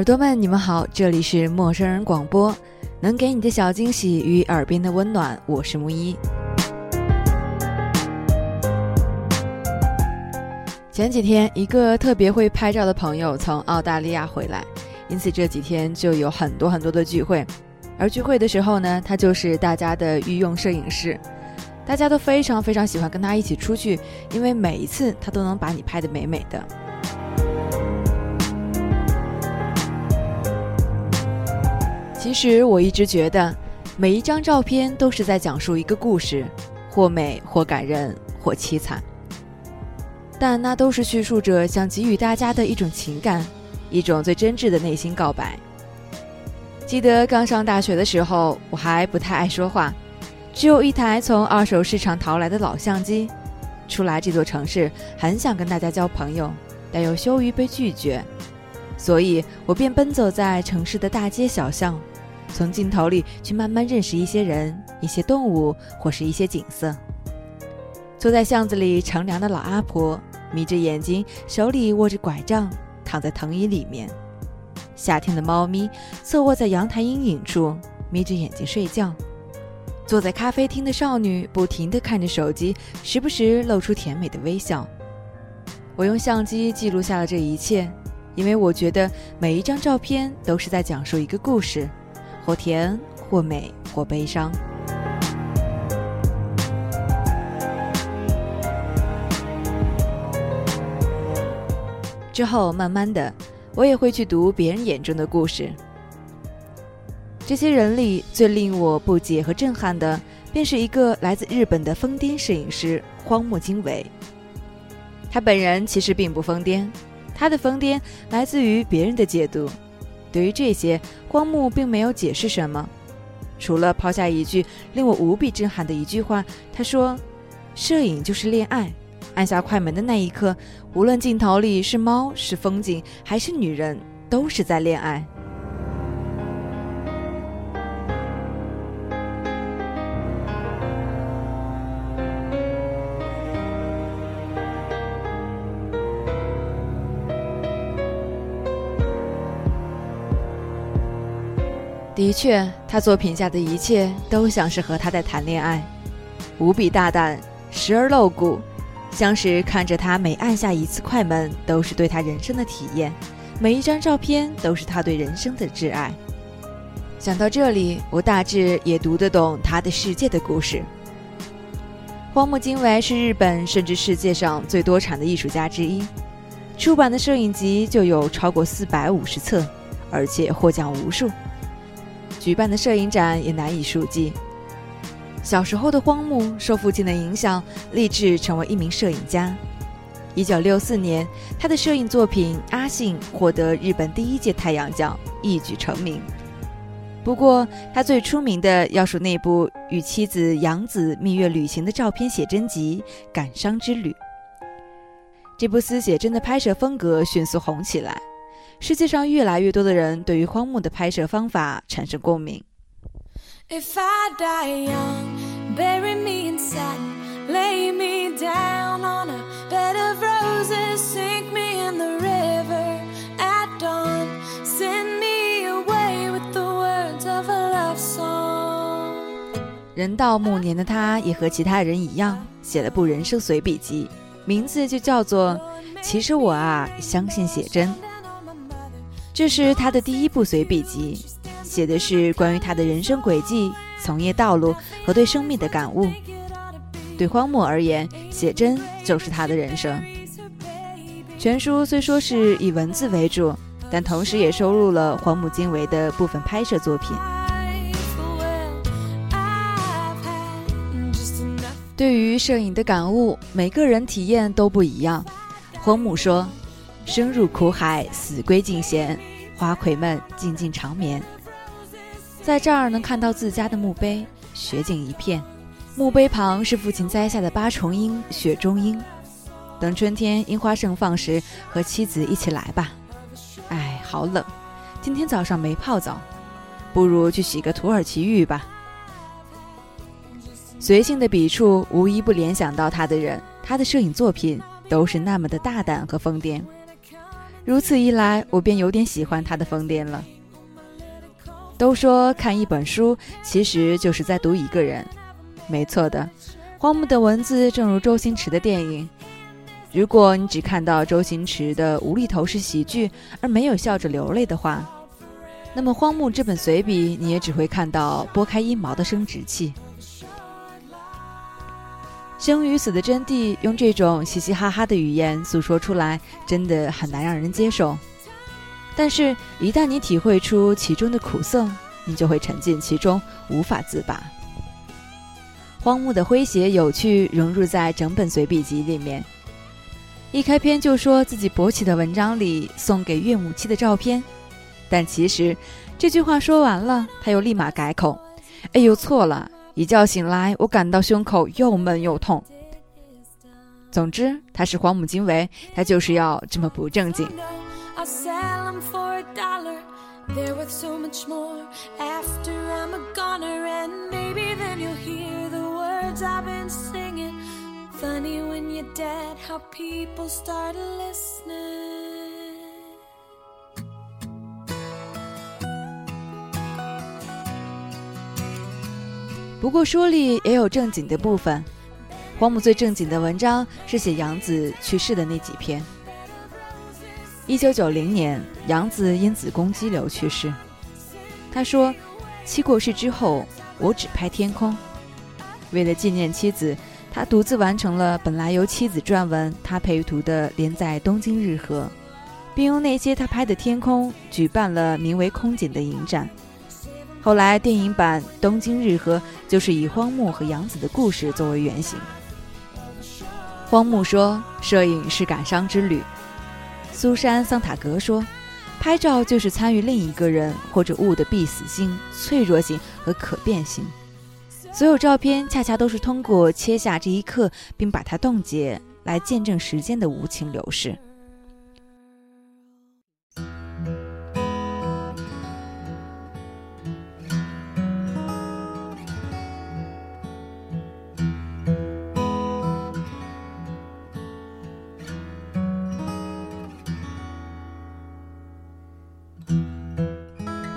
耳朵们，你们好，这里是陌生人广播，能给你的小惊喜与耳边的温暖，我是木一。前几天，一个特别会拍照的朋友从澳大利亚回来，因此这几天就有很多很多的聚会。而聚会的时候呢，他就是大家的御用摄影师，大家都非常非常喜欢跟他一起出去，因为每一次他都能把你拍得美美的。其实我一直觉得，每一张照片都是在讲述一个故事，或美，或感人，或凄惨。但那都是叙述者想给予大家的一种情感，一种最真挚的内心告白。记得刚上大学的时候，我还不太爱说话，只有一台从二手市场淘来的老相机。初来这座城市，很想跟大家交朋友，但又羞于被拒绝，所以我便奔走在城市的大街小巷。从镜头里去慢慢认识一些人、一些动物或是一些景色。坐在巷子里乘凉的老阿婆，眯着眼睛，手里握着拐杖，躺在藤椅里面。夏天的猫咪侧卧在阳台阴影处，眯着眼睛睡觉。坐在咖啡厅的少女不停地看着手机，时不时露出甜美的微笑。我用相机记录下了这一切，因为我觉得每一张照片都是在讲述一个故事。或甜，或美，或悲伤。之后，慢慢的，我也会去读别人眼中的故事。这些人里最令我不解和震撼的，便是一个来自日本的疯癫摄影师荒木经惟。他本人其实并不疯癫，他的疯癫来自于别人的解读。对于这些，光木并没有解释什么，除了抛下一句令我无比震撼的一句话：“他说，摄影就是恋爱。按下快门的那一刻，无论镜头里是猫、是风景还是女人，都是在恋爱。”的确，他作品下的一切都像是和他在谈恋爱，无比大胆，时而露骨，像是看着他每按下一次快门，都是对他人生的体验，每一张照片都是他对人生的挚爱。想到这里，我大致也读得懂他的世界的故事。荒木经惟是日本甚至世界上最多产的艺术家之一，出版的摄影集就有超过四百五十册，而且获奖无数。举办的摄影展也难以数计。小时候的荒木受父亲的影响，立志成为一名摄影家。一九六四年，他的摄影作品《阿信》获得日本第一届太阳奖，一举成名。不过，他最出名的要数那部与妻子杨子蜜月旅行的照片写真集《感伤之旅》。这部私写真的拍摄风格迅速红起来。世界上越来越多的人对于荒木的拍摄方法产生共鸣。人到暮年的他，也和其他人一样，写了部人生随笔集，名字就叫做《其实我啊，相信写真》。这是他的第一部随笔集，写的是关于他的人生轨迹、从业道路和对生命的感悟。对荒木而言，写真就是他的人生。全书虽说是以文字为主，但同时也收录了荒木经惟的部分拍摄作品。对于摄影的感悟，每个人体验都不一样。荒木说。生入苦海，死归尽闲。花魁们静静长眠。在这儿能看到自家的墓碑，雪景一片。墓碑旁是父亲栽下的八重樱、雪中樱。等春天樱花盛放时，和妻子一起来吧。哎，好冷，今天早上没泡澡，不如去洗个土耳其浴吧。随性的笔触，无一不联想到他的人。他的摄影作品都是那么的大胆和疯癫。如此一来，我便有点喜欢他的疯癫了。都说看一本书，其实就是在读一个人，没错的。荒木的文字正如周星驰的电影。如果你只看到周星驰的无厘头式喜剧，而没有笑着流泪的话，那么荒木这本随笔，你也只会看到拨开阴毛的生殖器。生与死的真谛，用这种嘻嘻哈哈的语言诉说出来，真的很难让人接受。但是，一旦你体会出其中的苦涩，你就会沉浸其中，无法自拔。荒木的诙谐有趣融入在整本随笔集里面。一开篇就说自己勃起的文章里送给岳母妻的照片，但其实这句话说完了，他又立马改口：“哎呦，错了！一觉醒来，我感到胸口又闷又痛。”总之，他是荒木经惟，他就是要这么不正经。I'll sell them for a dollar. They're worth so much more after I'm a goner. And maybe then you'll hear the words I've been singing. Funny when you're dead, how people start listening. 不过书里也有正经的部分。黄母最正经的文章是写杨子去世的那几篇。一九九零年，杨子因子宫肌瘤去世。他说：“妻过世之后，我只拍天空。为了纪念妻子，他独自完成了本来由妻子撰文、他配图的连载《东京日和》，并用那些他拍的天空举办了名为‘空景’的影展。后来电影版《东京日和》就是以荒木和杨子的故事作为原型。荒木说：‘摄影是感伤之旅。’”苏珊·桑塔格说：“拍照就是参与另一个人或者物的必死性、脆弱性和可变性。所有照片恰恰都是通过切下这一刻并把它冻结，来见证时间的无情流逝。”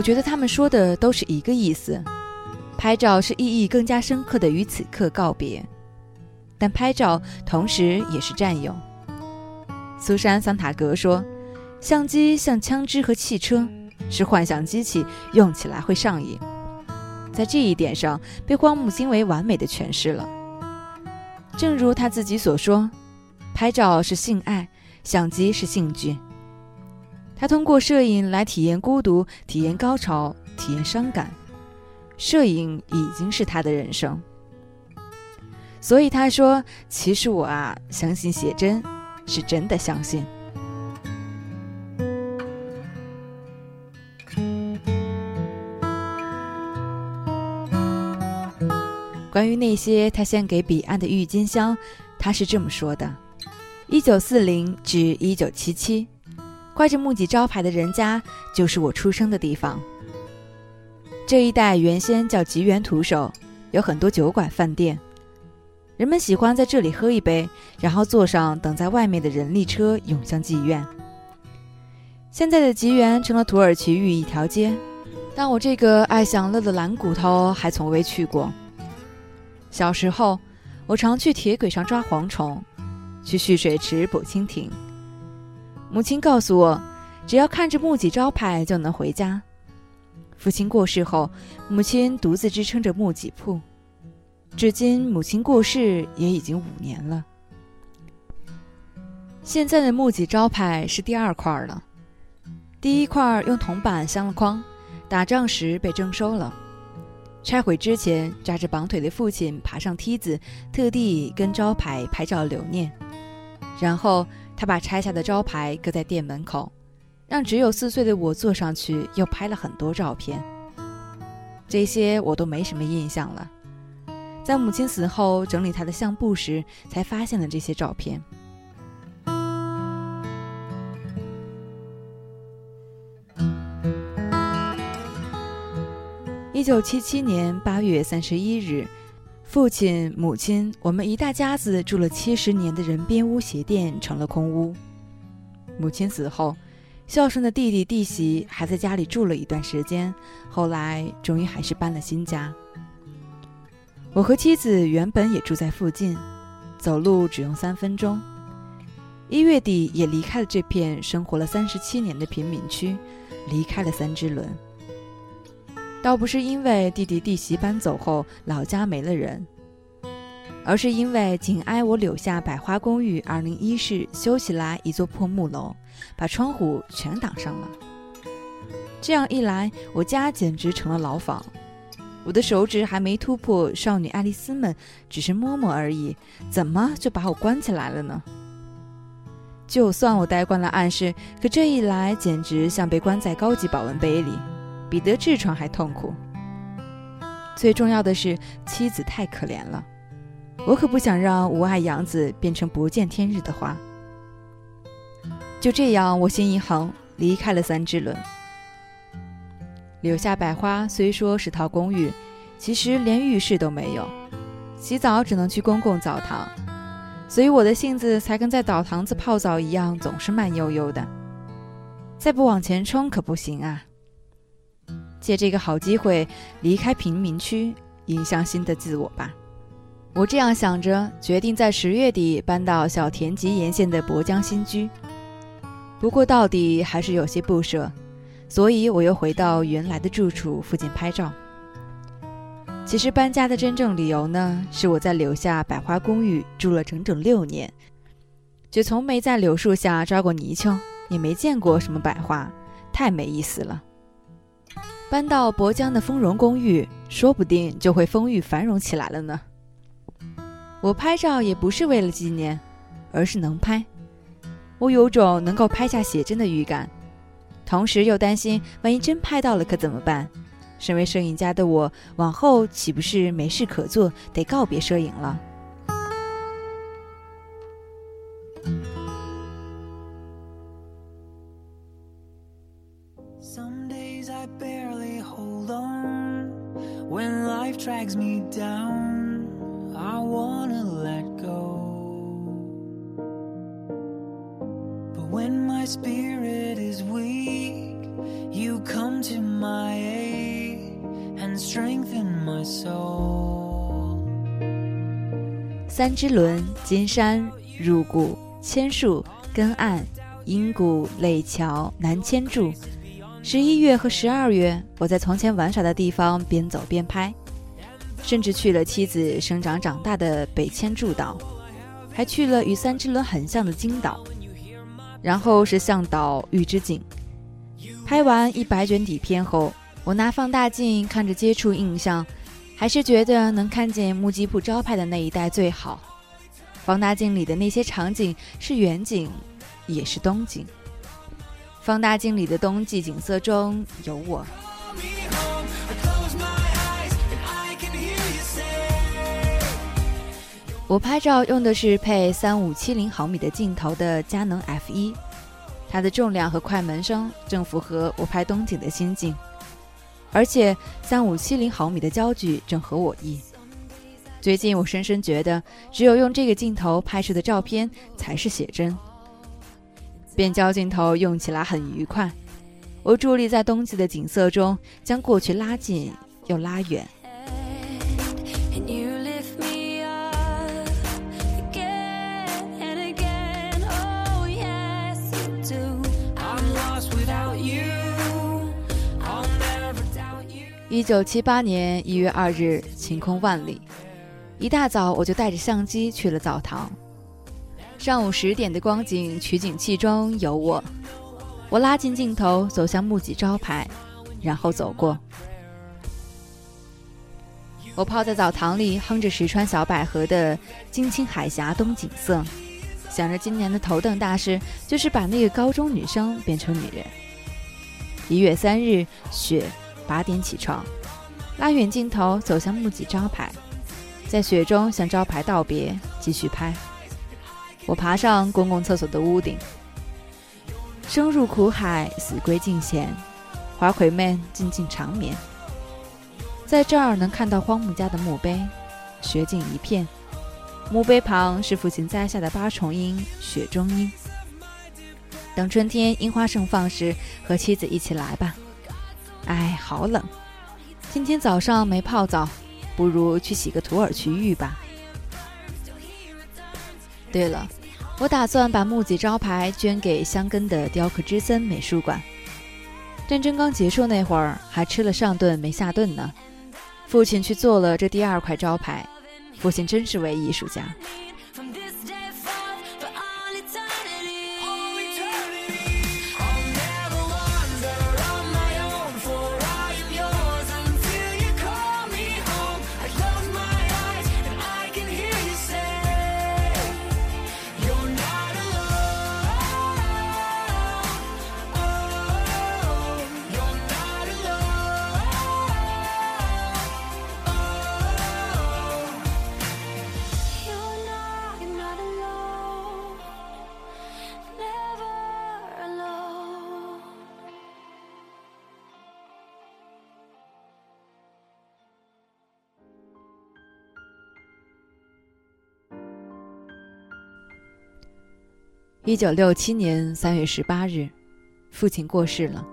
我觉得他们说的都是一个意思，拍照是意义更加深刻的与此刻告别，但拍照同时也是占有。苏珊·桑塔格说：“相机像枪支和汽车，是幻想机器，用起来会上瘾。”在这一点上，被荒木经惟完美的诠释了。正如他自己所说：“拍照是性爱，相机是兴趣。”他通过摄影来体验孤独，体验高潮，体验伤感。摄影已经是他的人生。所以他说：“其实我啊，相信写真，是真的相信。”关于那些他献给彼岸的郁金香，他是这么说的：“一九四零至一九七七。”挂着木吉招牌的人家，就是我出生的地方。这一带原先叫吉原土手，有很多酒馆、饭店，人们喜欢在这里喝一杯，然后坐上等在外面的人力车，涌向妓院。现在的吉原成了土耳其浴一条街，但我这个爱享乐的懒骨头还从未去过。小时候，我常去铁轨上抓蝗虫，去蓄水池捕蜻蜓。母亲告诉我，只要看着木吉招牌就能回家。父亲过世后，母亲独自支撑着木吉铺，至今母亲过世也已经五年了。现在的木吉招牌是第二块了，第一块用铜板镶了框，打仗时被征收了。拆毁之前，扎着绑腿的父亲爬上梯子，特地跟招牌拍照留念，然后。他把拆下的招牌搁在店门口，让只有四岁的我坐上去，又拍了很多照片。这些我都没什么印象了。在母亲死后整理她的相簿时，才发现了这些照片。一九七七年八月三十一日。父亲、母亲，我们一大家子住了七十年的人边屋鞋店成了空屋。母亲死后，孝顺的弟弟弟媳还在家里住了一段时间，后来终于还是搬了新家。我和妻子原本也住在附近，走路只用三分钟。一月底也离开了这片生活了三十七年的贫民区，离开了三只轮。倒不是因为弟弟弟媳搬走后老家没了人，而是因为紧挨我柳下百花公寓二零一室修起来一座破木楼，把窗户全挡上了。这样一来，我家简直成了牢房。我的手指还没突破少女爱丽丝们，只是摸摸而已，怎么就把我关起来了呢？就算我待惯了暗室，可这一来简直像被关在高级保温杯里，比得痔疮还痛苦。最重要的是，妻子太可怜了，我可不想让无爱养子变成不见天日的花。就这样，我心一横，离开了三只轮。柳下百花虽说是套公寓，其实连浴室都没有，洗澡只能去公共澡堂。所以我的性子才跟在澡堂子泡澡一样，总是慢悠悠的。再不往前冲可不行啊！借这个好机会离开贫民区，迎向新的自我吧。我这样想着，决定在十月底搬到小田急沿线的博江新居。不过到底还是有些不舍，所以我又回到原来的住处附近拍照。其实搬家的真正理由呢，是我在柳下百花公寓住了整整六年，却从没在柳树下抓过泥鳅，也没见过什么百花，太没意思了。搬到博江的丰荣公寓，说不定就会丰裕繁荣起来了呢。我拍照也不是为了纪念，而是能拍。我有种能够拍下写真的预感，同时又担心万一真拍到了可怎么办。身为摄影家的我，往后岂不是没事可做，得告别摄影了 to my aid. strengthen my soul。三支轮、金山、入谷、千树、根岸、阴谷、垒桥、南千柱。十一月和十二月，我在从前玩耍的地方边走边拍，甚至去了妻子生长长大的北千柱岛，还去了与三支轮很像的金岛，然后是向岛玉之井。拍完一百卷底片后。我拿放大镜看着接触印象，还是觉得能看见木吉铺招牌的那一带最好。放大镜里的那些场景是远景，也是冬景。放大镜里的冬季景色中有我。我拍照用的是配三五七零毫米的镜头的佳能 F 一，它的重量和快门声正符合我拍冬景的心境。而且三五七零毫米的焦距正合我意。最近我深深觉得，只有用这个镜头拍摄的照片才是写真。变焦镜头用起来很愉快，我伫立在冬季的景色中，将过去拉近又拉远。一九七八年一月二日，晴空万里。一大早我就带着相机去了澡堂。上午十点的光景取景器中有我，我拉近镜头走向木吉招牌，然后走过。我泡在澡堂里，哼着石川小百合的《金青海峡东景色》，想着今年的头等大事就是把那个高中女生变成女人。一月三日，雪。八点起床，拉远镜头走向木吉招牌，在雪中向招牌道别，继续拍。我爬上公共厕所的屋顶，生入苦海，死归尽贤，花魁们静静长眠。在这儿能看到荒木家的墓碑，雪景一片，墓碑旁是父亲栽下的八重樱、雪中樱。等春天樱花盛放时，和妻子一起来吧。哎，好冷，今天早上没泡澡，不如去洗个土耳其浴吧。对了，我打算把木吉招牌捐给香根的雕刻之森美术馆。战争刚结束那会儿，还吃了上顿没下顿呢。父亲去做了这第二块招牌，父亲真是位艺术家。一九六七年三月十八日，父亲过世了。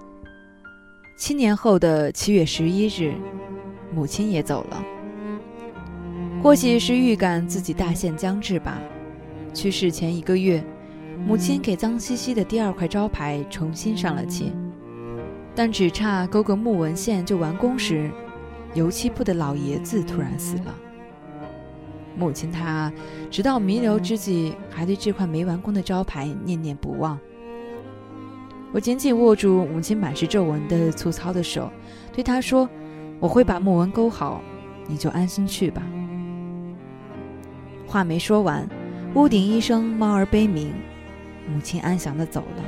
七年后的七月十一日，母亲也走了。或许是预感自己大限将至吧，去世前一个月，母亲给脏兮兮的第二块招牌重新上了漆，但只差勾个木纹线就完工时，油漆铺的老爷子突然死了。母亲她直到弥留之际，还对这块没完工的招牌念念不忘。我紧紧握住母亲满是皱纹的粗糙的手，对她说：“我会把木纹勾好，你就安心去吧。”话没说完，屋顶一声猫儿悲鸣，母亲安详地走了。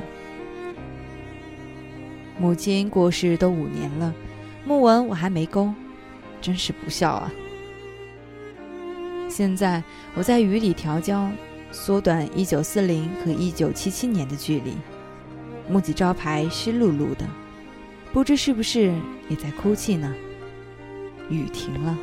母亲过世都五年了，木纹我还没勾，真是不孝啊！现在我在雨里调焦，缩短一九四零和一九七七年的距离。木吉招牌湿漉漉的，不知是不是也在哭泣呢？雨停了。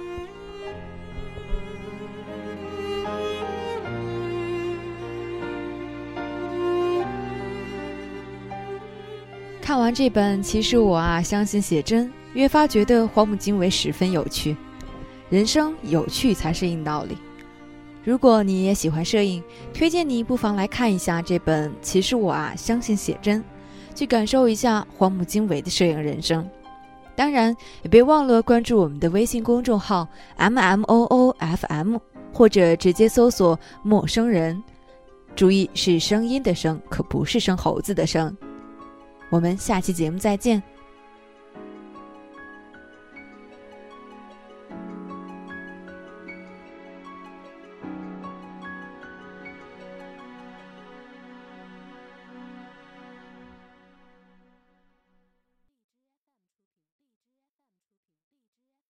看完这本，其实我啊，相信写真，越发觉得荒木经惟十分有趣。人生有趣才是硬道理。如果你也喜欢摄影，推荐你不妨来看一下这本《其实我啊相信写真》，去感受一下荒木经惟的摄影人生。当然，也别忘了关注我们的微信公众号 M M O O F M，或者直接搜索“陌生人”，注意是声音的声，可不是生猴子的生。我们下期节目再见。